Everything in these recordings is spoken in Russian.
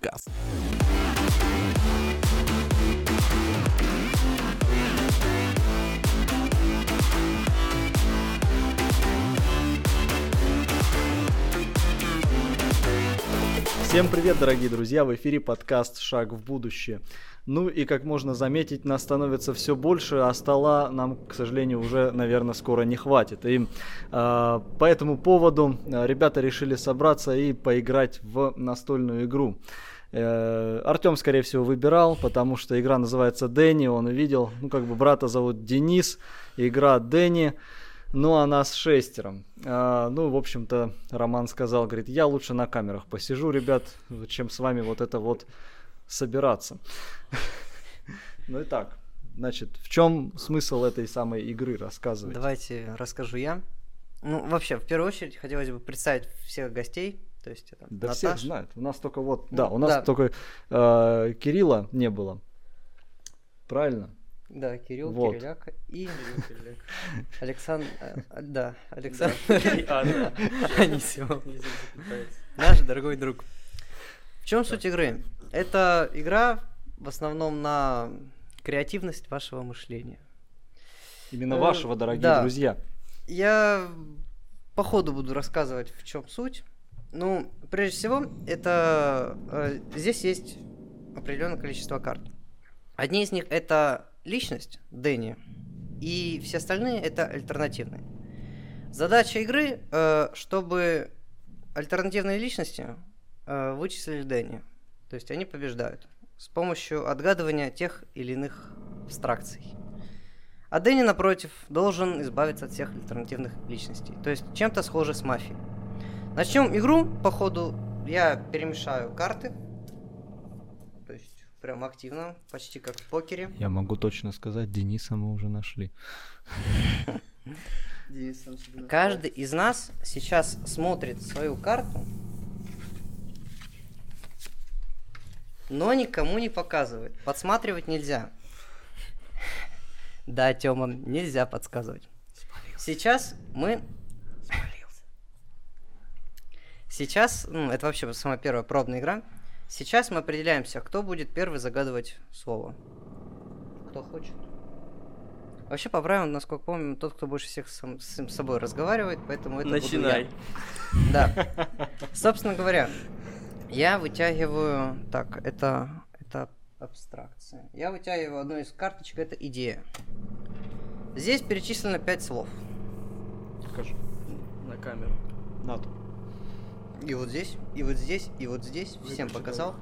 подкаст. Всем привет, дорогие друзья! В эфире подкаст «Шаг в будущее». Ну и, как можно заметить, нас становится все больше, а стола нам, к сожалению, уже, наверное, скоро не хватит. И э, по этому поводу э, ребята решили собраться и поиграть в настольную игру. Э, Артем, скорее всего, выбирал, потому что игра называется Дэнни, он увидел, ну, как бы брата зовут Денис, игра Дэнни. Ну, а нас шестером. А, ну, в общем-то, Роман сказал, говорит, я лучше на камерах посижу, ребят, чем с вами вот это вот собираться. Ну и так, значит, в чем смысл этой самой игры, рассказывать? Давайте расскажу я. Ну, вообще, в первую очередь, хотелось бы представить всех гостей. То есть это Да Наташа. всех знают. У нас только вот, да, у нас да. только э, Кирилла не было. Правильно? Да, Кирилл, Вот. Кириляк и Александр... э, Да, Александр Анисимов. Наш дорогой друг. В чем суть игры? Это игра в основном на креативность вашего мышления. Именно Э, вашего, дорогие друзья. Я по ходу буду рассказывать, в чем суть. Ну, прежде всего, это э, здесь есть определенное количество карт. Одни из них это личность Дэнни, и все остальные это альтернативные. Задача игры, э, чтобы альтернативные личности э, вычислили Дэнни. То есть они побеждают с помощью отгадывания тех или иных абстракций. А Дэнни, напротив, должен избавиться от всех альтернативных личностей. То есть чем-то схоже с мафией. Начнем игру. По ходу я перемешаю карты. То есть прям активно, почти как в покере. Я могу точно сказать, Дениса мы уже нашли. Каждый из нас сейчас смотрит свою карту, но никому не показывает. Подсматривать нельзя. Да, Тёма, нельзя подсказывать. Сейчас мы... Сейчас, ну, это вообще самая первая пробная игра. Сейчас мы определяемся, кто будет первый загадывать слово. Кто хочет. Вообще, по правилам, насколько помню, тот, кто больше всех сам- с собой разговаривает, поэтому это буду я. Начинай. Да. Собственно говоря, я вытягиваю... Так, это, это абстракция. Я вытягиваю одну из карточек, это идея. Здесь перечислено пять слов. Покажи. На камеру. Нату. И вот здесь, и вот здесь, и вот здесь. Всем показал.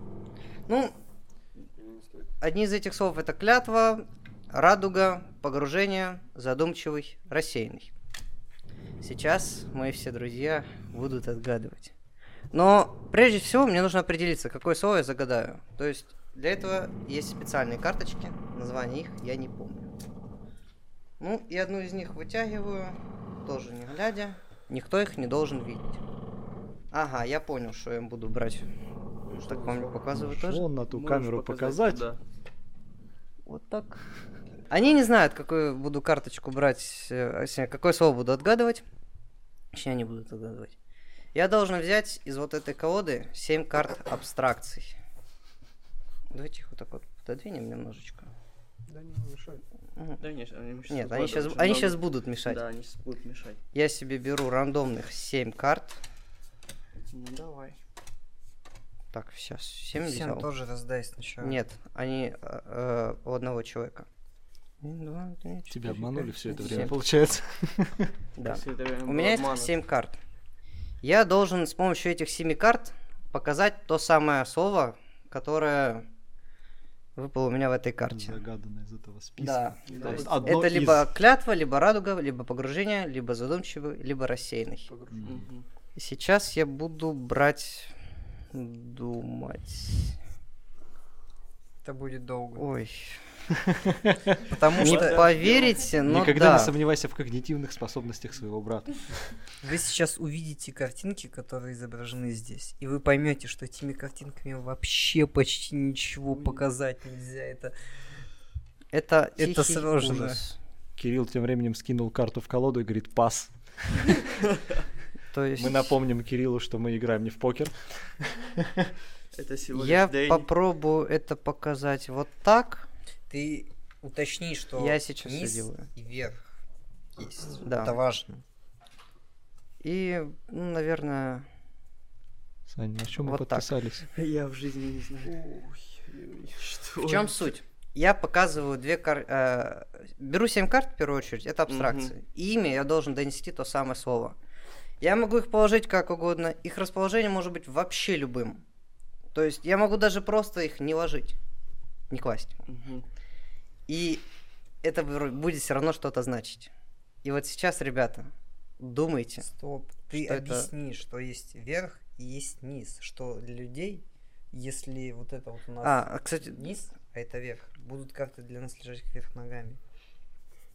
Ну, одни из этих слов это клятва, радуга, погружение, задумчивый, рассеянный. Сейчас мои все друзья будут отгадывать. Но прежде всего мне нужно определиться, какое слово я загадаю. То есть для этого есть специальные карточки, название их я не помню. Ну и одну из них вытягиваю, тоже не глядя. Никто их не должен видеть. Ага, я понял, что я буду брать. Так вам не показываю тоже? Вон на ту Можешь камеру показать. Да. Вот так. Они не знают, какую буду карточку брать, э, какое слово буду отгадывать. Точнее, они будут отгадывать. Я должен взять из вот этой колоды 7 карт абстракций. Давайте их вот так вот пододвинем немножечко. Мгм. Да нет, они щас Нет, они сейчас, они сейчас будут мешать. Да, они сейчас будут мешать. Я себе беру рандомных 7 карт. Ну давай. Так, сейчас 7 Всем взял. тоже раздай сначала. Нет, они э, э, у одного человека. Один, два, три, Тебя четыре, обманули пять, все это время, семь. получается. Да. У меня есть обман, 7 карт. Я должен с помощью этих 7 карт показать то самое слово, которое выпало у меня в этой карте. Загадано из этого списка. Да. Да, То есть одно это из. либо клятва, либо радуга, либо погружение, либо задумчивый, либо рассеянный. Мгм. И сейчас я буду брать... Думать... Это будет долго. Ой. Потому Не что поверите, но Никогда да. не сомневайся в когнитивных способностях своего брата. вы сейчас увидите картинки, которые изображены здесь, и вы поймете, что этими картинками вообще почти ничего показать нельзя. Это Это, Это сложно. Кирилл тем временем скинул карту в колоду и говорит «пас». То есть... Мы напомним Кириллу, что мы играем не в покер. Это всего Я Дэнни. попробую это показать вот так. Ты уточни, что Я сейчас всё низ делаю. и верх есть. Да. Это важно. И, ну, наверное, Саня, на чем мы Вот так. подписались? Я в жизни не знаю. Что в чем это? суть? Я показываю две карты. беру семь карт в первую очередь, это абстракции. И ими я должен донести то самое слово. Я могу их положить как угодно. Их расположение может быть вообще любым. То есть я могу даже просто их не ложить, не класть. Мгм. И это будет все равно что-то значить. И вот сейчас, ребята, думайте. Стоп. Ты Что это? объясни, что есть верх и есть низ. Что для людей, если вот это вот у нас А, а, кстати, низ, а это верх, будут карты для нас лежать кверх ногами.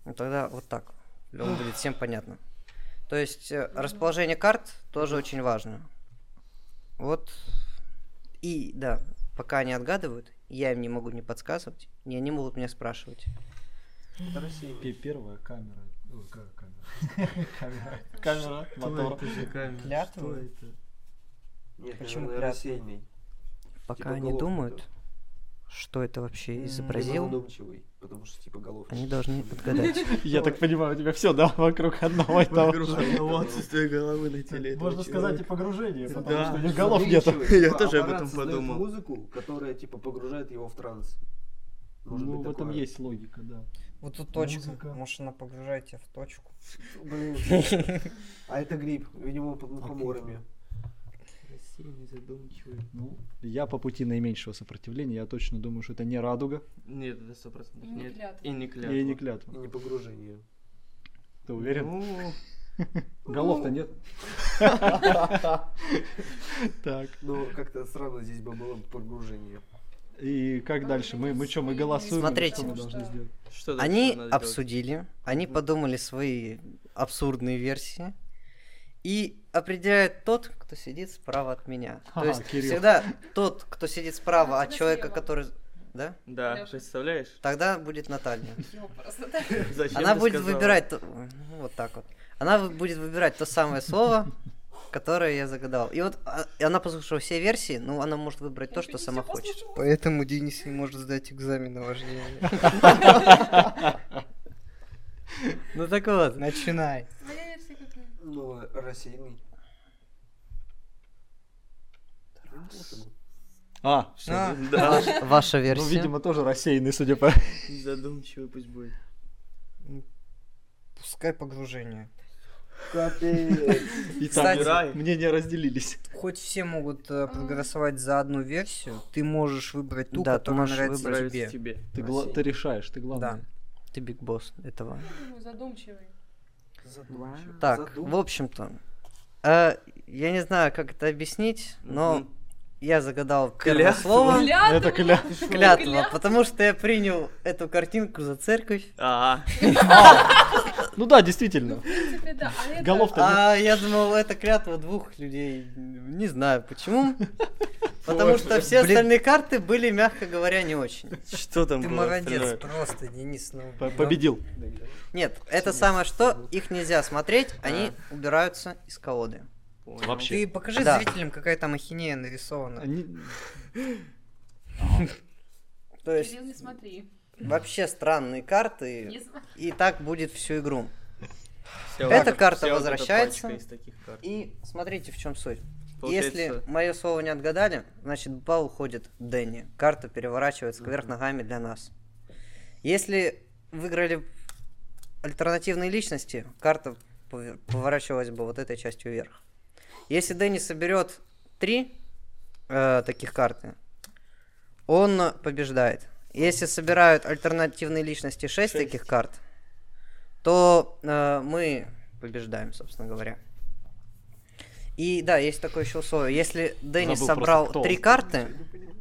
Ну, тогда вот так. Лёва, будет всем понятно. То есть э, расположение карт тоже очень важно. Вот. И да, пока они отгадывают, я им не могу не подсказывать, и они могут меня спрашивать. Пе- Первая камера. Ой, как камера? Камера. Камера, мотор. Клятвы? Нет, Почему рассеянный. Пока Типа они думают, что это вообще изобразил, Задумчивый, потому что типа головка. они должны отгадать. Я так понимаю, у тебя все, да, вокруг одного и того. Вокруг одного отсутствия головы на теле Можно сказать и погружение, потому что у них голов нету. Задумчивый, Я тоже об этом подумал. музыку, которая типа погружает его в транс. Может Ну, быть, в этом такое. есть логика, да. Вот тут точка. Музыка. Может, она погружает тебя в точку. А это гриб, видимо, под мухоморами. Рассеянный, задумчивый. Ну, я по пути наименьшего сопротивления, я точно думаю, что это не радуга Нет, это сто процентов И не клятва. И не клятва. и не И клятва. не погружение. Ты уверен? Ну, Голов-то нет. Так, Ну, как-то странно здесь бы было погружение. и как дальше? Мы, мы что, мы голосуем? Смотрите. Что мы должны сделать? что Они обсудили, они подумали свои абсурдные версии и определяет тот, кто сидит справа от меня. То Ага, есть Кирилл. всегда тот, кто сидит справа А, от человека, слева. который... Да? Да, Лёша. представляешь? Тогда будет Наталья. Она будет сказала? выбирать... то- ну, Вот так вот. Она будет выбирать то самое слово, которое я загадал. И вот а, и она послушала все версии, ну, она может выбрать то, что сама хочет. Поэтому Денис не может сдать экзамен на вождение. Ну так вот. Начинай. Ну, рассеянный. А, А, Да, Ваша ну, версия. видимо, тоже рассеянный, судя по... задумчивый пусть будет. пускай погружение. Капец. Итак, Кстати- мнения разделились. Хоть все могут э, проголосовать за одну версию, ты можешь выбрать ту, Да, ты которая можешь нравится выбрать тебе. Тебе. Ты, гла- ты решаешь, ты главное. Ты биг босс этого. Задумчивый. Задумчиво. Так, Задум- в общем-то, э, я не знаю, как это объяснить, но Мгм. я загадал первое слово. Клятва? Это кля... Клятва, Клятва? потому что я принял эту картинку за церковь. А, Ну да, действительно. В принципе, да. А это... Голов-то нет. А я думал, это клятва двух людей. Не знаю почему. Потому что все остальные карты были, мягко говоря, не очень. что там Ты было молодец, просто, Денис. Ну, П- Победил. Нет, это самое что, их нельзя смотреть, они убираются из колоды. Вообще. Ты покажи зрителям, какая там ахинея нарисована. Они- То есть Кирилл, не смотри. Вообще странные карты, и так будет всю игру. Эта карта возвращается. карт. И смотрите, в чем суть. Получается, Если мое слово не отгадали, значит балл уходит Дэнни. Карта переворачивается кверх ногами для нас. Если выиграли альтернативные личности, карта поворачивалась бы вот этой частью вверх. Если Дэнни соберет три э, таких карты, он побеждает. Если собирают альтернативные личности 6 Шесть. таких карт, то э, мы побеждаем, собственно говоря. И да, есть такое еще условие. Если Дэнни Забыл собрал просто, три он. карты,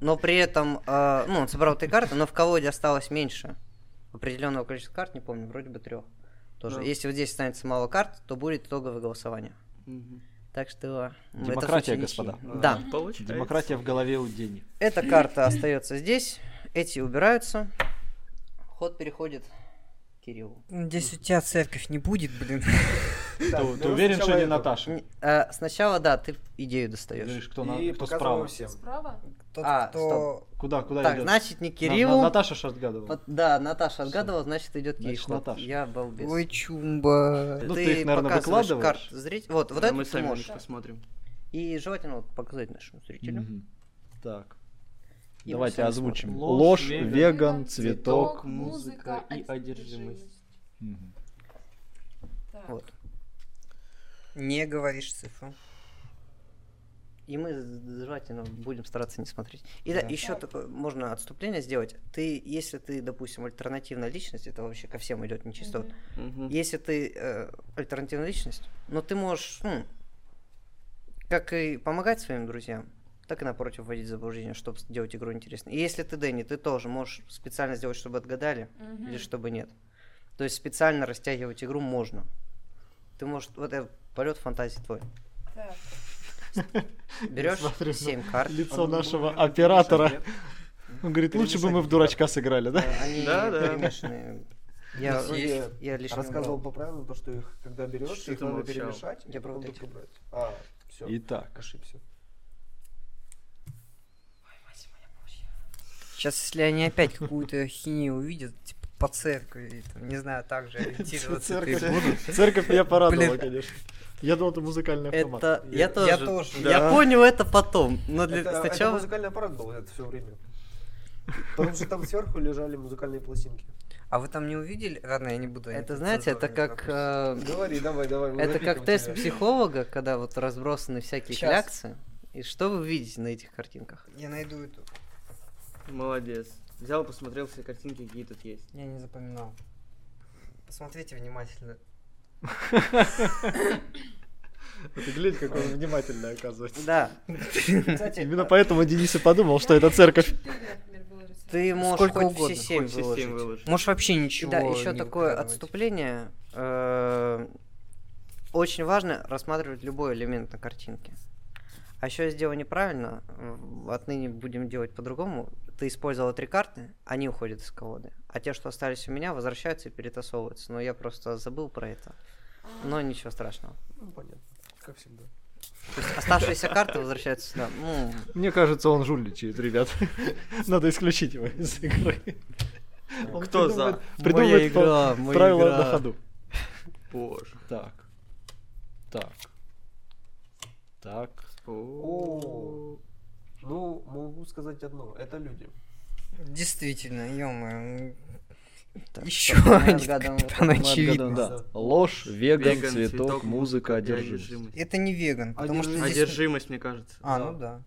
но при этом, э, ну, он собрал три карты, но в колоде осталось меньше определенного количества карт, не помню, вроде бы трех. Тоже. Да. Если вот здесь останется мало карт, то будет итоговое голосование. Мгм. Так что... это Демократия, господа. Да. Получается. Демократия в голове у Дени. Эта карта остается здесь, эти убираются. Ход переходит к Кириллу. Надеюсь, у тебя церковь не будет, блин. Ты, беру уверен, что не. Наташа? Э, Сначала, да, ты идею достаешь. Говоришь, кто, справа? Справа? А, кто... Куда, куда Так, идет? значит, не Кириллу. Наташа ж отгадывала. Да, Наташа отгадывала, значит, идет Кирилл. Наташа. Я балбес. Ой, чумба. Ну, ты их, наверное, показываешь выкладываешь? Вот, вот это мы сами можешь. посмотрим. И желательно показать нашему зрителю. Мгм. Так. И Давайте озвучим. Ложь, Ложь, веган, веган, цветок. музыка и одержимость. Так. Вот. Не говоришь цифру. И мы желательно будем стараться не смотреть. И да, Да. еще такое можно отступление сделать. Ты, если ты, допустим, альтернативная личность, это вообще ко всем идет не чисто. вот. Мгм. Если ты э, альтернативная личность, но ты можешь, ну, как и помогать своим друзьям, так и напротив вводить в заблуждение, чтобы сделать игру интересной. И если ты Дэнни, ты тоже можешь специально сделать, чтобы отгадали, Мгм. или чтобы нет. То есть специально растягивать игру можно. Ты можешь, вот это полет фантазии твой. Так. Берешь смотрю на 7 карт. Лицо нашего оператора. Он говорит, лучше бы мы в дурачка сыграли, да? Они Да, да. перемешаны. Я, я я лишь рассказывал по правилам, то, что их, когда берешь, их надо перемешать, Я потом вот эти. только брать. А, все, Итак. ошибся. Сейчас, если они опять какую-то хинею увидят, типа по церкви, там, не знаю, так же ориентироваться и Церковь. будут. Церковь меня порадовала, Блин. конечно. Я думал, это музыкальный автомат. Это Я- я тоже. Я тоже. Я понял это потом, но для Это, это сначала. музыкальный аппарат был это все время. Потому что там сверху лежали музыкальные пластинки. А вы там не увидели? Ладно, я не буду. Это знаете, это как э, Говори, давай, давай. это как тест тебя. психолога, когда вот разбросаны всякие кляксы. И что вы видите на этих картинках? Я найду эту. Молодец. Взял, посмотрел все картинки, какие тут есть. Я не запоминал. Посмотрите внимательно. Ты глянь, какой он внимательный, оказывается. Да. Именно поэтому Денис и подумал, что это церковь. Ты можешь Сколько хоть угодно, все семь все выложить. выложить. Можешь вообще ничего. да, еще не такое выкладывать. отступление. э, Очень важно рассматривать любой элемент на картинке. А еще я сделал неправильно. м, Отныне будем делать по-другому. Ты использовал три карты, они уходят из колоды. А те, что остались у меня, возвращаются и перетасовываются. Но я просто забыл про это. Но ничего страшного. Ну, понятно. Как всегда. То есть оставшиеся карты возвращаются сюда. Ну, Мне кажется, он жульничает, ребят. Надо исключить его из игры. Он Кто за? придумывает- Придумывает игра, моя правила игра. на ходу. Боже. Так. Так. Так. О. Ну, могу сказать одно. Это люди. Действительно, ё так, Еще один капитан очевидно. да. Ложь, веган, Веган, цветок, музыка, и одержимость. Это не веган, потому что здесь... Одержимость, мне кажется. А, Да. ну да.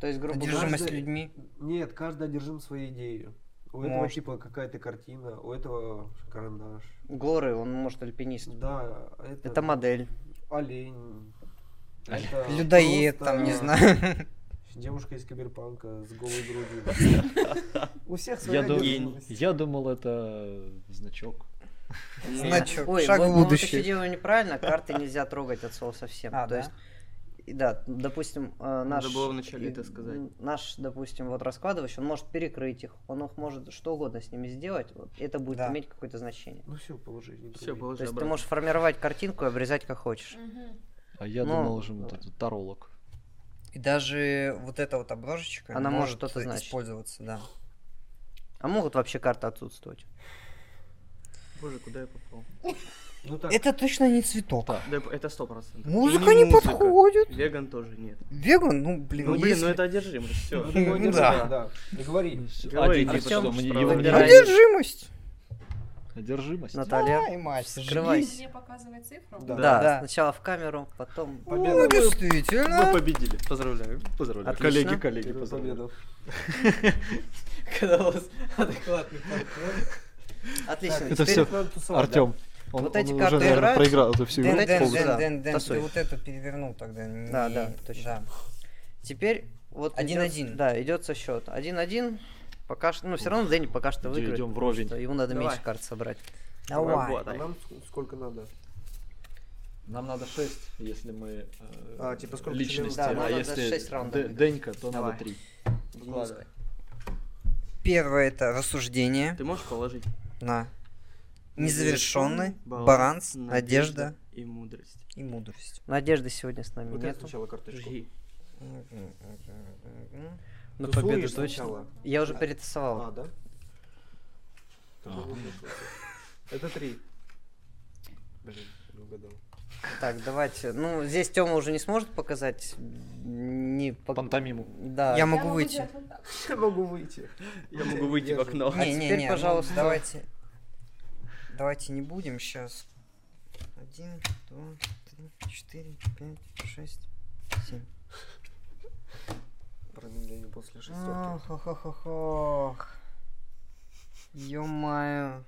То есть, грубо говоря, Одержимость каждый- людьми. Нет, каждый одержим своей идеей. У этого Может. типа какая-то картина, у этого карандаш. горы, он может альпинист. Да, это... Это модель. Олень. Это Людоед, просто там, не знаю. Девушка из киберпанка с голой грудью. У всех своя Я, думал, это значок. Значок. Ой, Шаг вот, в вот будущее. еще делаю неправильно, карты нельзя трогать от слова совсем. А, То да? есть, да, допустим, э, наш... Надо было вначале это сказать. Наш, допустим, вот раскладывающий, он может перекрыть их, он их может что угодно с ними сделать, вот, это будет Да. иметь какое-то значение. Ну все, положи. не Все, положи То есть ты обратно. можешь формировать картинку и обрезать как хочешь. Мгм. А я Ну, думал вот да. этот таролог. И даже вот эта вот обложечка Она может может что-то значить. использоваться, да. А могут вообще карты отсутствовать. Боже, куда я попал? Ну так, Это точно не цветок. Да, это сто процентов. Музыка не подходит. Веган тоже нет. Веган, ну блин, Ну, блин, если- ну это одержимость, все. ну, Ну да. да. Не говори. Говори, Один, типа, что, что не-. Одержимость. Одержимость. Наталья, Ай, мать, скрывайся. Мне показывать цифру? Да. Да, Да. сначала в камеру, потом... Победа. Ну, Мы действительно. победили. Поздравляю. Поздравляю. Отлично. Коллеги, коллеги, поздравляю. Когда у вас адекватный подход. Отлично. Это теперь- все Артем. Он, Вот он эти уже, карты наверное, играются? проиграл эту всю игру. дэн, Дэн. Дэн, Дэн, Дэн, ты вот это перевернул тогда. Да, не- да, точно. да. Теперь вот Один-один. идёт- Да, идет со счет. Один-один. Пока что, ну все равно Дэнни пока что выиграет. потому вровень. что Ему надо Давай. меньше карт собрать. Давай. А Работай. нам ск- сколько надо? Нам надо 6, если мы э, А, типа сколько личности? Да, а нам надо если шесть раундов Дэ- играть. Денька, то Давай. надо 3. Выкладывай. Первое это рассуждение Ты можешь положить? на незавершенный, Баланс, баланс, надежда надежда И мудрость. И мудрость. Надежды сегодня с нами Вытащи нет. сначала карточку. Жги. На Тусуешь победу точно. сначала? Я уже А, перетасовал. А, да? Это три. Блин, не угадал. Так, давайте. Ну, здесь Тёма уже не сможет показать. Не по- Пантомиму. Да. Я могу выйти. Я могу выйти. Я могу выйти в окно. А Не, не, теперь, не, пожалуйста. ну, давайте. Давайте не будем сейчас. Один, два, три, четыре, пять, шесть, семь. Промедление после шестерки. Ох, ох, ох, ох. Ё-моё.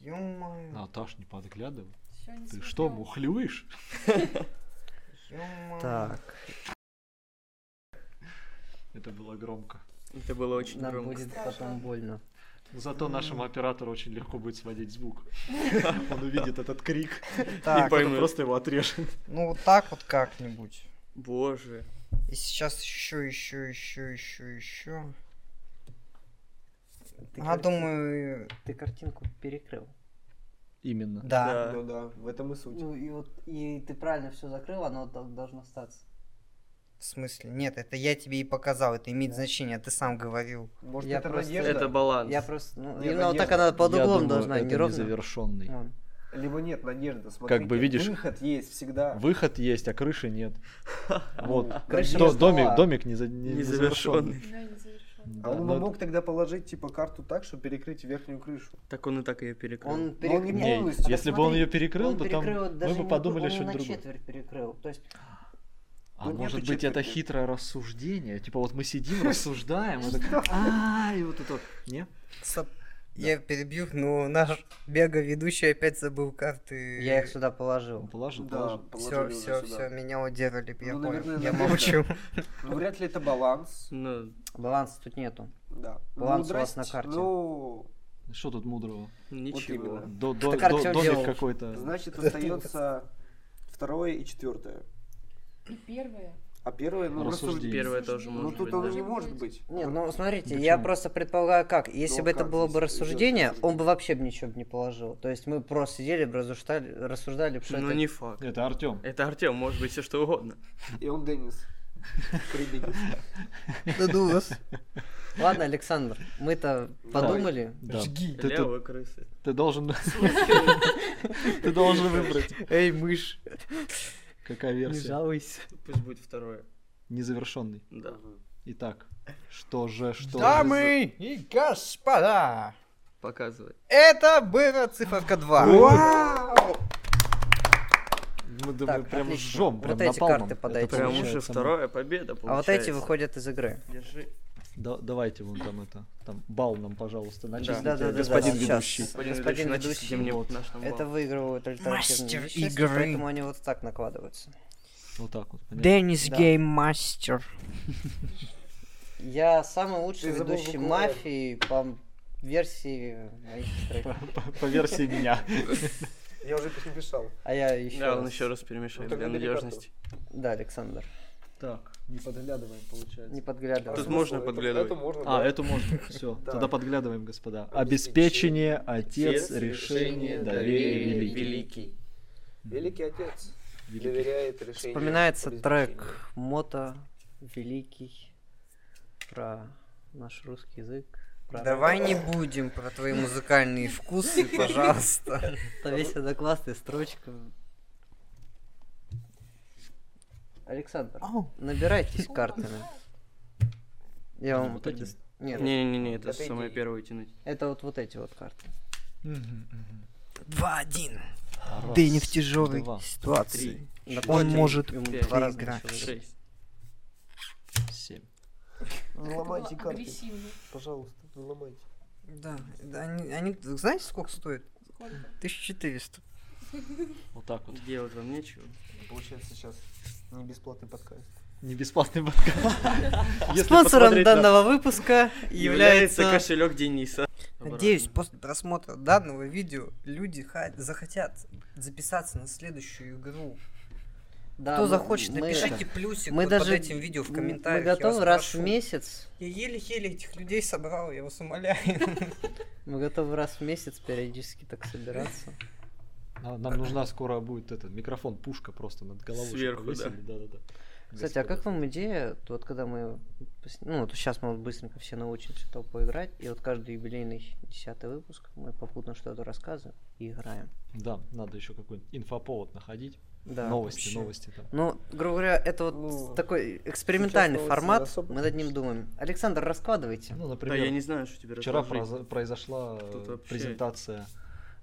Ё-моё. Наташ, не подглядывай. Не Ты что, мухлюешь? Ё-моё. Так, Это было громко. Это было очень нам громко. будет потом больно. Зато нашему оператору очень легко будет сводить звук. Он увидит этот крик и потом просто его отрежет. ну вот так вот как-нибудь. Боже. И сейчас еще, еще, еще, еще, еще. Ты А карти- думаю, Ты картинку перекрыл. Именно. да. Да. Ну да, в этом и суть. Ну и вот и ты правильно все закрыл, оно должно остаться. В смысле? Нет, это я тебе и показал, это имеет значение, ты сам говорил. Может, Я это просто- надежда? Это баланс. Я просто, ну, Не, именно вот так надежда. она под Я углом думаю, должна, это не ровно. незавершенный. Вон. Либо нет, надежда. Смотрите, бы видишь- Выход есть всегда. Выход есть, а крыши нет. Вот. Росла. домик, домик не, за- не- не Незавершенный. Да, не завершён. Да, А он но мог тогда положить типа карту так, чтобы перекрыть верхнюю крышу. Так он и так ее перекрыл. Он он перек- не полностью. если бы он ее перекрыл он бы, там мы бы подумали он что-нибудь на другое. четверть перекрыл. То есть А Ну, может быть это хитрое рассуждение? Типа вот мы сидим, рассуждаем, и так, а и вот это вот. Не? Я перебью, но наш бега-ведущий опять забыл карты. я их сюда положил. Положил, Да, положил. Все, все, все, меня удержали, я Ну, понял. наверное, я молчу. Ну, вряд ли это баланс. Ну, Баланса тут нету. Да. Баланс у вас на карте. Ну, Что тут мудрого? ничего. До, до- до- Артём домик какой-то. значит, остается второе и четвертое. И первое. А первое, ну, Рассуждение. Первое тоже Ну, может тут быть. оно да. не может быть. Не, ну смотрите, я Почему? просто предполагаю как. Если Ну, бы это как было здесь бы рассуждение, он бы вообще бы ничего бы не положил. То есть мы просто сидели бы рассуждали, рассуждали, что Ну это... не факт. Это Артем. Это Артем, может быть все что угодно. И он. Крибигис. Да вас. Ладно, Александр, мы-то подумали. Да. Жги. Ты, ты- крысы. ты должен. Ты должен выбрать. Эй, мышь. Какая версия? жалуйся. Пусть будет второе. Незавершенный. Да. Итак, что же, что же Дамы и господа, Показывай. это была циферка 2. за- Мы, мы Так, прям отлично. жжем, Вот прям эти напалмом. карты Это подайте. Прям получается уже вторая победа А вот получается. эти выходят из игры. Держи. Да- давайте вон там это, там бал нам, пожалуйста, начислите, Да, да, да, господин да, сейчас. ведущий. Господин, Господин ведущий, ведущий, начислите мне вот. наш Это выигрывают альтернативные Мастер игры. поэтому они вот так накладываются. Вот так вот, понятно? Деннис Да. Гейммастер. Я самый лучший Ты ведущий мафии по версии моих. По, по версии меня. Я уже перемешал. А я еще Да, он еще раз перемешает Ну, для надежности. Да, Александр. Так, не подглядываем, получается. Не подглядывай. Тут Смысл? можно Это- подглядывать. Это можно, А, да. эту можно. Все, Да. тогда подглядываем, господа. Обеспечение, отец, решение, доверие, великий. великий. Отец доверяет решению. Вспоминается трек Мото Великий про наш русский язык. про Давай не будем про твои музыкальные вкусы, пожалуйста. Это весь это классная строчка. Александр, набирайтесь картами. Я вам Вот предос- Нет, Не-не-не, это Это самое первое тянуть. это вот вот эти вот карты. Два-один. Раз, Дэнни в тяжелой два, ситуации. На Он коте может пять, два раза играть. начал играть. Шесть. семь. Не ломайте карты. агрессивно. Пожалуйста, не ломайте. Да, да, они, они, знаете, сколько стоит? Сколько? 1400. Вот так вот. Делать вам нечего. Получается сейчас не бесплатный подкаст. Не бесплатный подкаст. Спонсором данного выпуска Является кошелек Дениса. Надеюсь, после просмотра данного видео люди захотят записаться на следующую игру. Да, Кто мы- захочет, мы- напишите плюсик мы вот даже под этим видео в комментариях. Мы готовы раз в прошу. месяц. Я еле-еле этих людей собрал, я вас умоляю. Мы готовы раз в месяц периодически так собираться. Нам нужна скоро будет этот микрофон, пушка просто над головой. Сверху, да. повесили, да-да-да. Кстати, а как вам идея, вот когда мы, ну вот сейчас мы вот быстренько все научимся толпой играть, и вот каждый юбилейный десятый выпуск мы попутно что-то рассказываем и играем. Да, надо еще какой-нибудь инфоповод находить. Да. новости, вообще. новости там. Ну, грубо говоря, это вот Ну, такой экспериментальный формат, особо мы над ним думаем. Александр, раскладывайте. Ну, Да, например, я не знаю, что тебе вчера произошла э, презентация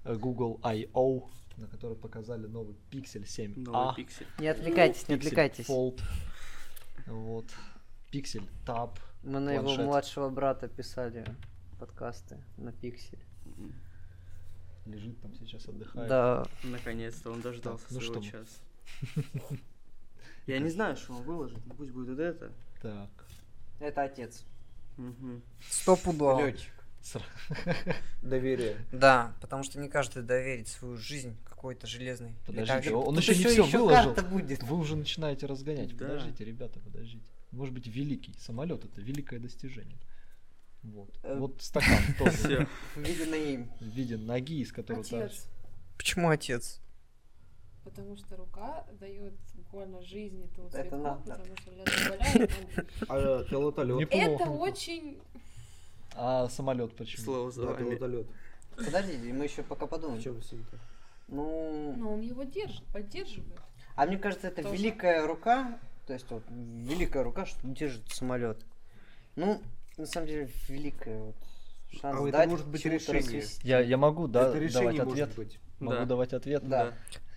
э, Google I.O., на которой показали новый Pixel 7a. Новый пиксель. Не отвлекайтесь, не Pixel отвлекайтесь. Fold. Вот. Pixel Tab. Мы на его младшего брата писали подкасты на. М, Лежит там сейчас, отдыхает. Да, Наконец-то он дождался ну своего что часа. Я не знаю, что он выложит, пусть будет вот это. Так. это отец. Мгм. Стопудово. Летчик. Доверие. Да, потому что не каждый доверит свою жизнь какой-то железной. Подождите, он Тут еще не все выложил. будет. Вы уже начинаете разгонять. Да. Подождите, ребята, подождите. Может быть, великий самолет это великое достижение. Вот. Э, Вот стакан тоже в виде ноги, из которого Отец. Почему отец? Потому что рука дает буквально жизнь этому Это цветку, потому что А пилотолет. Неплохо. Это очень... А самолет почему? Слово за Да, вами. пилотолет. Подождите, мы еще пока В подумаем. чем суть-то? Ну, Но он его держит, поддерживает. а мне кажется, это Тоже. великая рука, то есть вот великая рука, что держит самолет. Ну, на самом деле, великая вот шанс А это дать может быть решение. Я, я могу да, это решение давать может ответ? быть. Могу Да. давать ответ? Да.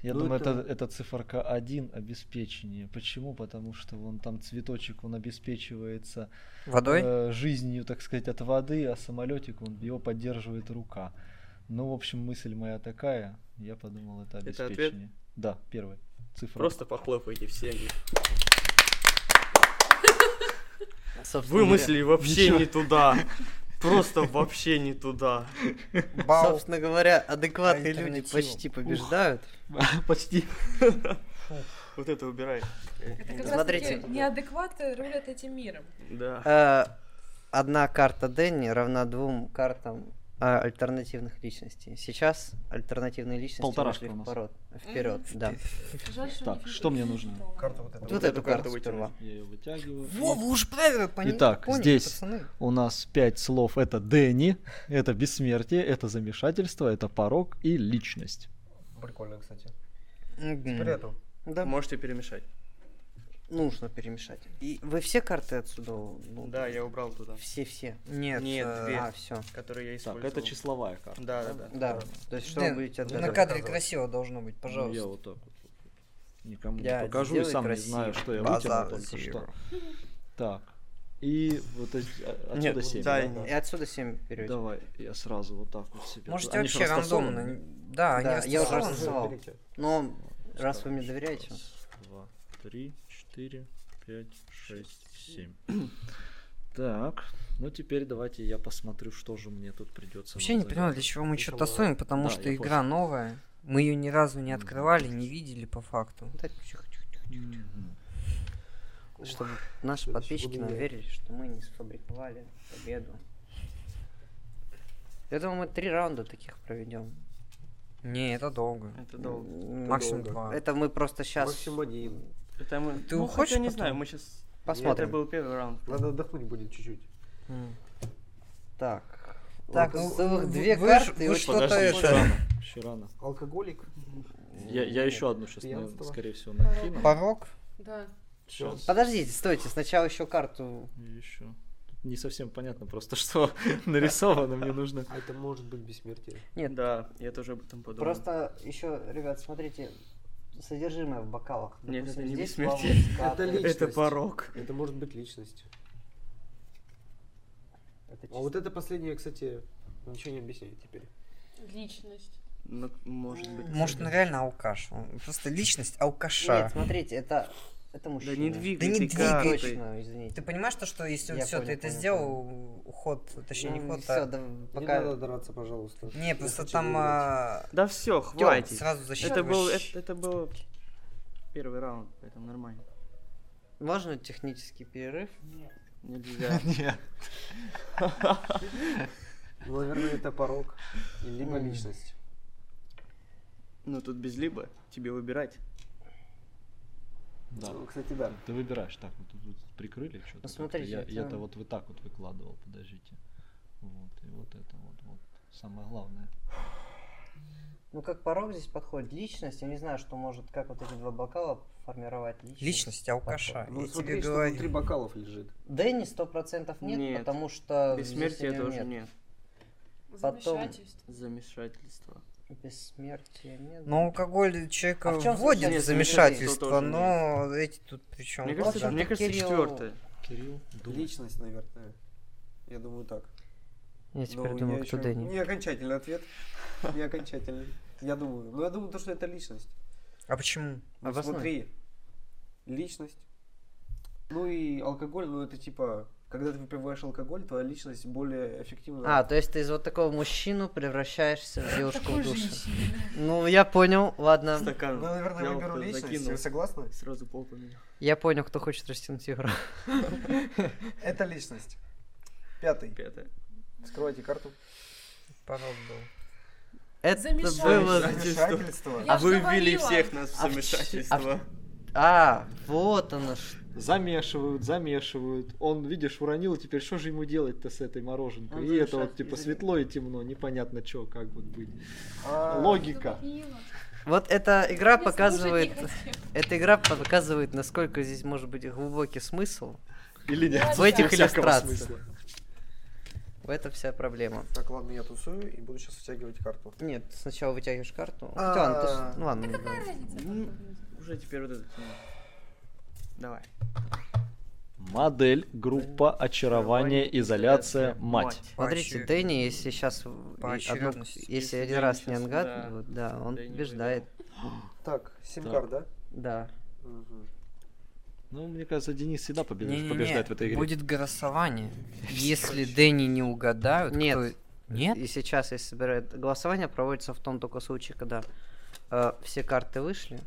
Я Ну, думаю, это... это- Это, циферка 1 обеспечение. Почему? Потому что вон там цветочек, он обеспечивается Водой? э, жизнью, так сказать, от воды, а самолетик, он, его поддерживает рука. Ну, в общем, мысль моя такая. Я подумал, это Это обеспечение. ответ? Да, первый. Цифра. Просто похлопайте все. они. Собственно Вымыслили вообще Ничего. не туда. Просто вообще не туда. говоря- Собственно говоря, адекватные люди почти побеждают. Почти. Вот это убирай. Это Смотрите. неадекваты рулят этим миром. Да. Э, Одна карта Дэнни равна двум картам а, альтернативных личностей. Сейчас альтернативные личности Полторашка вышли у нас. вперед. Вперед, да. Жаль, что Так, что мне нужно? Карта вот эта. Вот эту карту сперва. Я ее вытягиваю. Во, вы уже правильно пони- Итак, поняли, здесь пацаны. У нас пять слов. Это Дэнни, это бессмертие, это замешательство, это порог и личность. Прикольно, кстати. Мгм. Теперь эту. Да, Можете перемешать. Нужно перемешать. И вы все карты отсюда? ну, Да, я убрал туда. Все-все. Нет, Нет, э, две. А, все. Которые я Так, использовал. это числовая карта. Да, да, да. Да. То есть что Дэн, вы будете на отгадывать? кадре показывать. красиво должно быть, Ну, пожалуйста. я вот так вот. Никому Я не покажу, и сам не красиво. знаю, что я Базар вытянул только zero. что. Так. И вот эти- а- отсюда Нет, 7. да, да? И отсюда 7 берете. Давай, я сразу вот так вот себе. Можете Они вообще рандомно. Да, Да, они я уже. Берите. Но раз вы мне доверяете. Раз, два, три, четыре, пять, шесть, семь. Так, ну теперь давайте я посмотрю, что же мне тут придется. Вообще не понимаю, для чего мы что-то тасуем, потому Да, что игра новая. Мы ее ни разу не открывали, не видели по факту. Да, тихо, тихо, тихо. Мгм. Чтобы наши подписчики нам верили, что мы не сфабриковали победу. Я думаю, мы три раунда таких проведем. Не, это долго. Это долго. Максимум долго. два. Это мы просто сейчас Максимум один. Это мы... Ты ну, уходишь хотя не потом? знаю, мы сейчас... посмотрим. Это был первый раунд. Надо отдохнуть будет чуть-чуть. М. Так. Так, ну, вы- две вы карты. вы очень что-то Подожди, это- еще рано. Алкоголик. Я, я еще одну сейчас, Пьянство. скорее всего, накину. Порог? Да. Сейчас. Подождите, стойте, сначала еще карту. Еще. Не совсем понятно просто, что нарисовано. Мне нужно. А это может быть бессмертие. Нет, Да, я тоже об этом подумал. просто еще, ребят, смотрите, содержимое в бокалах. Нет, Допустим, это не здесь бессмертие. Это личность. Это порог. Это может быть личность. Это А вот это последнее, кстати, ничего не объясняет теперь. Личность. Ну, может быть. Может, он реально алкаш. Он Просто личность алкаша. Нет, смотрите, это, это мужчина. Да не двигай Да не двигай. Точно, извините. Ты понимаешь, то, что если Я все, понял, ты это понял, сделал, уход, точнее, не Ну, ход, всё, а... да, Не пока... надо драться, пожалуйста. Не, Я просто там а, Да все, Тём, хватит. сразу Это был, засчитываешь. это, это был первый раунд, поэтому нормально. Можно технический перерыв? Нельзя. Нет. Наверное, это порог. и Либо личность. Ну тут без либо, тебе выбирать. Да. Ну, Кстати, да. Ты выбираешь. Так, вот тут, прикрыли что-то. Ну, смотрите, я, это- я-то вот вот так вот выкладывал, подождите. Вот, и вот это вот, вот. Самое главное. Ну, как порог здесь подходит личность. Я не знаю, что может, как вот эти два бокала формировать личность. Личность алкаша. Ну, я смотри, тебе что говорю. внутри бокалов лежит. Дэнни сто процентов нет, Нет. потому что Бессмертия у него тоже нет. нет. Потом- Замешательство. Замешательство. Бессмертия нет. Но алкоголь человека А в вводит в Нет, замешательство, но эти тут причем. Мне Ну, кажется, мне кажется, Кирилл- четвертое. Кирилл, думай. Личность, наверное. Я думаю так. Я теперь Но думаю, я кто Дэнни. Не окончательный ответ. Не окончательный. Я думаю. Ну, я думаю, то, что это личность. А почему? Ну, смотри. Личность. Ну и алкоголь, ну это типа, когда ты выпиваешь алкоголь, твоя личность более эффективна. А, то есть ты из вот такого мужчину превращаешься в девушку в душе. Ну, я понял, ладно. Стакан. Ну, наверное, выберу личность. Вы согласны? Сразу пол поменял. Я понял, кто хочет растянуть игру. Это личность. Пятый. Пятое. Вскройте карту. Порог был. Это Замешательство. было... Замешательство. Я А вы ввели всех нас в А замешательство. А, вот оно что. Замешивают, замешивают. Он, видишь, уронил, теперь что же ему делать-то с этой мороженкой? Он и это вот типа светло и темно, непонятно что, как вот быть. А, Логика. Вот эта игра показывает... Эта игра показывает, насколько здесь может быть глубокий смысл. Или нет? В этих иллюстрациях. В этом вся проблема. Так, ладно, я тусую и буду сейчас вытягивать карту. Нет, сначала вытягиваешь карту. А. Хотя, ладно, ты ж- ну ладно. Ну, Уже теперь вот этот. Давай. Модель, группа, очарование, изоляция, мать. Смотрите. Дэнни, если сейчас Поочередности. если один раз не щас, отгадывает, да, он Дэнни побеждает. Так, карт, да? Да. Ну, мне кажется, Денис всегда побеждает, Не-не-не, побеждает в этой игре. Будет голосование. Если Дэнни не угадают, Нет. кто- Нет? И сейчас, если собирают голосование, проводится в том только случае, когда э, все карты вышли.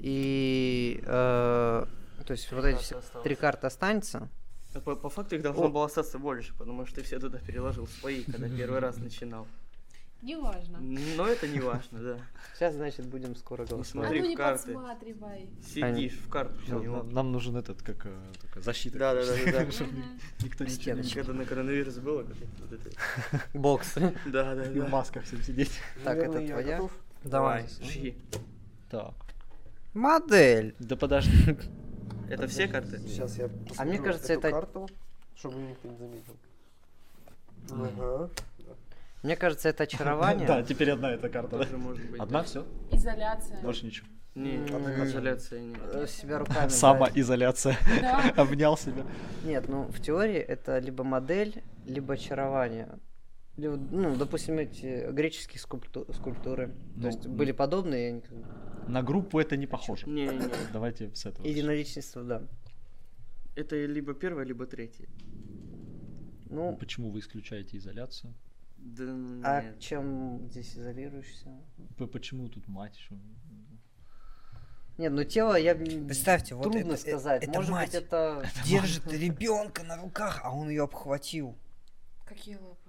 И э, то есть вот эти все- осталось. три карты останется. А По, по факту их должно было остаться больше, потому что ты все туда переложил свои, когда первый раз начинал. Неважно. Но это не важно, да. Сейчас, значит, будем скоро А голосовать. смотри ну в не карты. подсматривай. Сидишь в карту Ну, в нам, нам нужен этот, как э, такая защита. Да, да, да, да, да. Чтобы Никто ничего не Стеночка. Когда на коронавирус было, вот это. Бокс. Да, да, И в да. масках всем сидеть. Так, Наверное, это твоя? Давай. жги. Так. Модель. Да подожди. Это все карты? Сейчас я посмотрю мне кажется, эту это- карту, чтобы никто не заметил. Ага. Мне кажется, это очарование. Да, теперь одна эта карта, да? Одна, все? Изоляция. Больше ничего. Не, М. изоляция нет. Э, Себя руками. Самоизоляция. Обнял себя. Нет, ну в теории это либо модель, либо очарование. Ну, допустим, эти греческие скульпту- скульптуры. Ну, То есть м. были подобные, как бы- На группу это не похоже. Не, не, не. Давайте с этого. единоличностью, да. Это либо первое, либо третье. Ну, Почему вы исключаете изоляцию? Да а нет. чем здесь изолируешься? П- Почему тут мать? Что- Нет, ну тело я Представьте, вот трудно это, э, сказать. это Может мать быть, это держит ребенка на руках, а он ее обхватил. Какие лапы?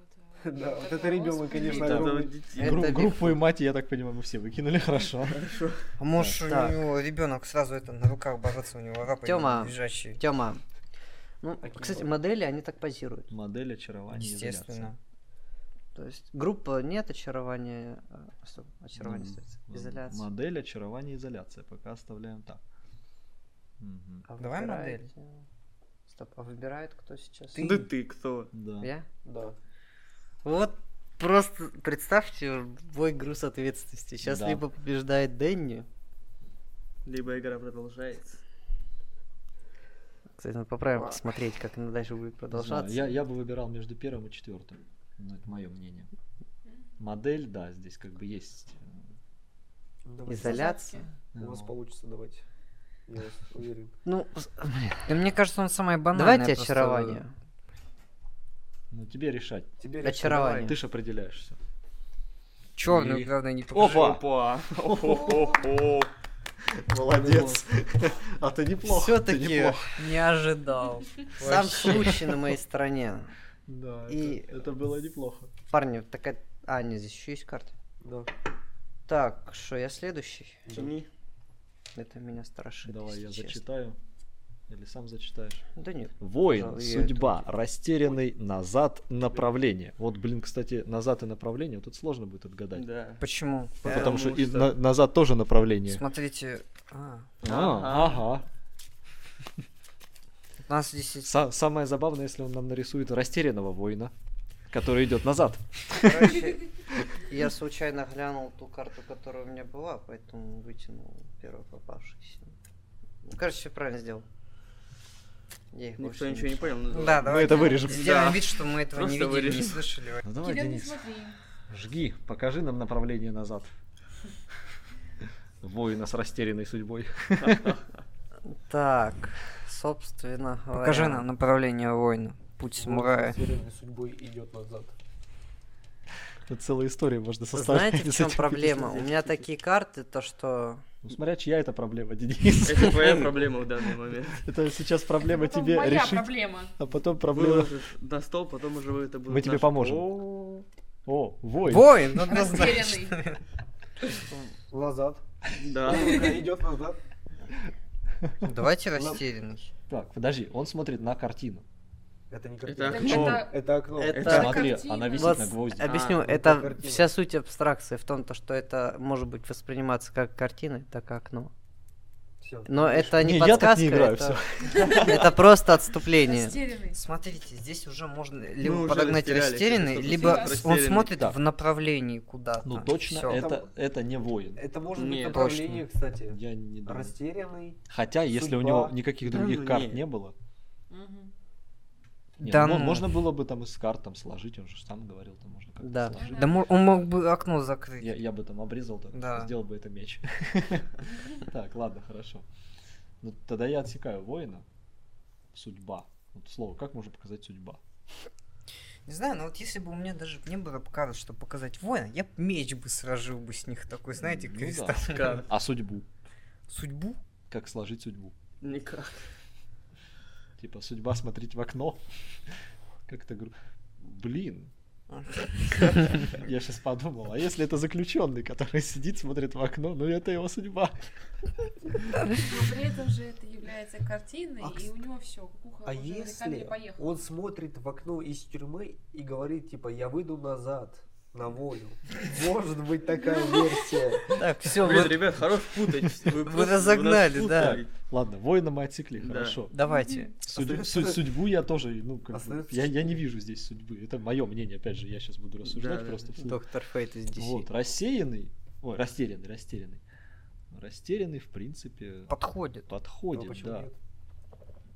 Да, вот это ребенок, конечно, огромный. Группу и мать, я так понимаю, мы все выкинули, хорошо. А может у него ребенок сразу это на руках бороться, у него Тёма. лежащие. Тема. Ну, кстати, модели, они так позируют. Модель очарования Естественно. То есть группа нет очарования. а, стоп, очарование стоит. м, Изоляция. Модель, очарование, изоляция. Пока оставляем так. А Давай выбираете- Стоп, а выбирает кто сейчас? Да ты кто? Да. Я? Да. Вот просто представьте бой груз ответственности. Сейчас Да. либо побеждает Дэнни. Либо игра продолжается. Кстати, надо поправим посмотреть, как она дальше будет Не знаю, продолжаться. Я, я бы выбирал между первым и четвертым. Ну, это мое мнение. Модель, да, здесь как бы есть. э, Давайте. Изоляция. У вас ну, получится, давайте. Я вас уверен. Ну, мне кажется, он самое банальное. давайте просто. очарование. Ну, тебе решать. Тебе Очарование. Ты же определяешь все. Черную, И- главное, не покажи. Опа! Опа! Молодец. А ты неплохо. Все-таки. Не ожидал. сам случай на моей стороне. Да, И- это, это было неплохо. Парни, такая... А, нет, здесь еще есть карта. Да. Так, что, я следующий? Тяни. Это меня страшит. Давай я честно. зачитаю. Или сам зачитаешь? Да нет. Воин, судьба, растерянный, назад, направление. Вот, блин, кстати, назад и направление, вот тут сложно будет отгадать. Да. Почему? Потому что и что- на- назад тоже направление. Смотрите, а, А, ага. у нас здесь. Са- самое забавное, если он нам нарисует растерянного воина, который идет назад. Короче, я случайно глянул ту карту, которая у меня была, поэтому вытянул первую попавшуюся. Ну, Короче, все правильно сделал. Я их Никто ничего не понял. ну, Да, давай. это вырежем. Сделаем Да. вид, что мы этого не Просто видели, не вырежем. слышали. Ну давай, Кирилл, не Денис, смотри. жги, покажи нам направление назад. Воина с растерянной судьбой. Так, собственно говоря. Покажи нам направление воина. Путь самурая. Потерянной судьбой идет назад. Это целая история можно составить. Знаете, в с чем проблема? У меня такие карты, то что... Ну, смотря чья это проблема, Денис. Это твоя проблема в данный момент. Это сейчас проблема тебе моя решить, проблема. а потом проблема... Выложишь на стол, потом уже вы это будет Мы тебе поможем. О, О, воин. Воин, однозначно. Растерянный. Назад. Да. Идет назад. Давайте растерянный. Так, подожди, он смотрит на картину. Это не Это картина. окно. Это- Это окно. Это- Это Смотри, картина. она висит Вот на гвозди. Объясню, А, ну, это картина. вся суть абстракции в том, то, что это может быть восприниматься как картина, так как окно. Всё. Но это не, Не, я так подсказка, не играю, это... это просто отступление. Растерянный. Смотрите, здесь уже можно либо уже подогнать растерянный, либо он смотрит Да. в направлении куда-то. Ну точно, Всё. это, это не воин. Это может быть Нет. направление, кстати. Я не думаю. Растерянный. Хотя, если у Судьба. него никаких Да других ну карт не. не было, Мгм. Не, Да ну, ну. можно было бы там из карт там сложить, он же сам говорил, там можно как-то Да. сложить. Да он мог бы окно закрыть. Я, я бы там обрезал, так, Да. сделал бы это меч. Так, ладно, хорошо. Ну, тогда я отсекаю воина. Судьба. Вот слово, как можно показать судьба? Не знаю, но вот если бы у меня даже не было карт, чтобы показать воина, я б меч бы сражил бы с них такой, знаете, Ну да. А судьбу? Судьбу? Как сложить судьбу? Никак. Типа, судьба смотреть в окно. Как-то гру... Блин. Я сейчас подумал, а если это заключенный, который сидит, смотрит в окно, ну это его судьба. Но при этом же это является картиной, А, и у него все, кукуха А если поехала. он смотрит в окно из тюрьмы и говорит, типа, я выйду назад на волю. Может быть такая версия. Так, все, Блин, ребят, хорош путать. Вы, нас разогнали, да. Ладно, воина мы отсекли, Да. хорошо. давайте. Судь- су- судьбу я тоже, ну, как бы, Остаётся я, я не вижу здесь судьбы. Это мое мнение, опять же, я сейчас буду рассуждать Да, да. просто вслух. Доктор Фейт из DC. Вот, рассеянный, ой, растерянный, растерянный. Растерянный, в принципе, Подходит. Подходит, почему да. нет?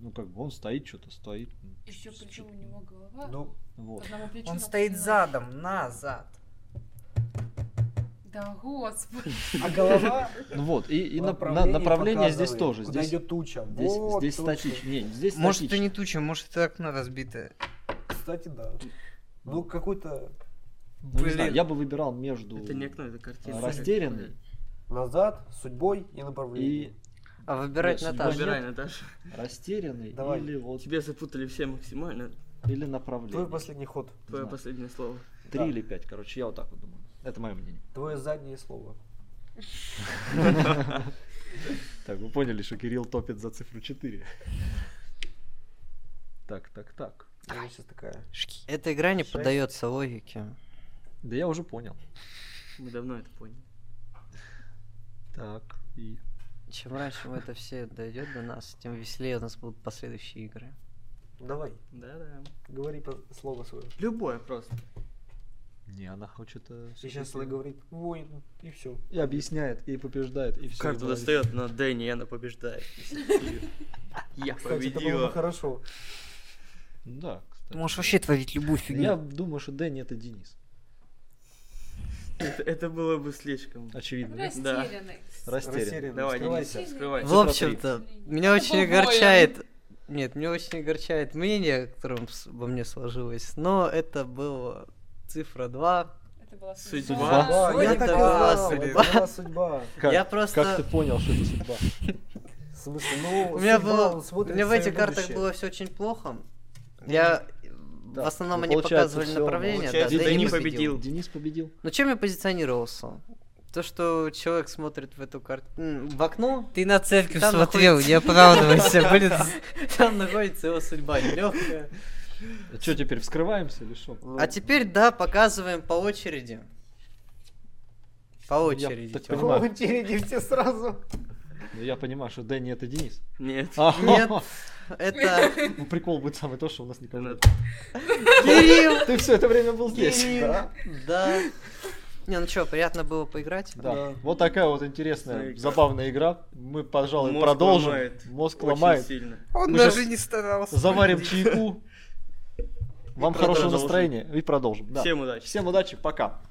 Ну, как бы он стоит, что-то стоит. Еще с- причем у него голова Ну, Вот. Он стоит задом, назад. Да, господи. а голова Ну вот, и, и на- на- направление направление здесь тоже. Куда Здесь, идет туча. здесь, Вот здесь статично. Не, здесь Может, это статично. не туча, может, это окно разбитое. Кстати, да. Ну, какой-то Ну, не знаю, Блин. я бы выбирал между Это не окно, это картина. растерянный назад, судьбой и направление. и А выбирать Нет, Наташа. Выбирай, Наташа. растерянный Давай. или вот Тебя запутали все максимально. или Твой направление. последний ход. Твое знаю. последнее слово. Три Да. или пять, короче, я вот так вот думаю. Это мое мнение. Твое заднее слово. Так, вы поняли, что Кирилл топит за цифру 4. Так, так, так. Сейчас такая. Эта игра не поддается логике. Да я уже понял. Мы давно это поняли. Так, и... Чем раньше мы это все дойдет до нас, тем веселее у нас будут последующие игры. Давай, Да-да. говори по- слово свое. Любое просто. Не, она хочет... э, Сейчас всё-таки- она говорит воин, и все. И объясняет, и побеждает, и все. Карту достает на Дэнни, и она побеждает. Я Кстати, это было бы победила. хорошо. Да, кстати. Ты можешь вообще творить любую фигню. Я думаю, что Дэнни это Денис. Это, это было бы слишком. Очевидно. да? Растерянный. Растерян. Давай, Денис, скрывайся. скрывай. В общем-то, меня очень огорчает... Нет, меня очень огорчает мнение, которое во мне сложилось, но это было цифра 2. Это была Судьба. Судьба, я Судьба, так и знал, судьба. это была судьба. Как, Я просто- как ты понял, что это судьба? В смысле, ну, У меня, судьба, было, у меня в этих картах будущее. было все очень плохо. Я Да, в основном ну, они показывали всё, направление, да, Дэнни Дэнни победил. Денис победил. Ну чем я позиционировался? То, что человек смотрит в эту карту, в окно, Ты на церковь Там смотрел, не оправдывайся, блин. там находится его судьба нелегкая. Что теперь, вскрываемся или что? А теперь, да, показываем по очереди. По очереди. так Тёма. понимаю. По очереди все сразу. Ну, Я понимаю, что Дэнни это Денис. Нет. А, Нет, это Ну, прикол будет самый то, что у нас никого Надо- нет. Кирилл. Ты все это время был здесь. Да? Да. Не, ну что, приятно было поиграть. Да. Вот такая вот интересная, как. забавная игра. Мы, пожалуй, Мозг продолжим. ломает. Мозг Очень ломает. сильно. Он Мы даже не старался. Заварим чайку. Вам хорошего настроения и продолжим. Да. Всем удачи. Всем удачи, пока.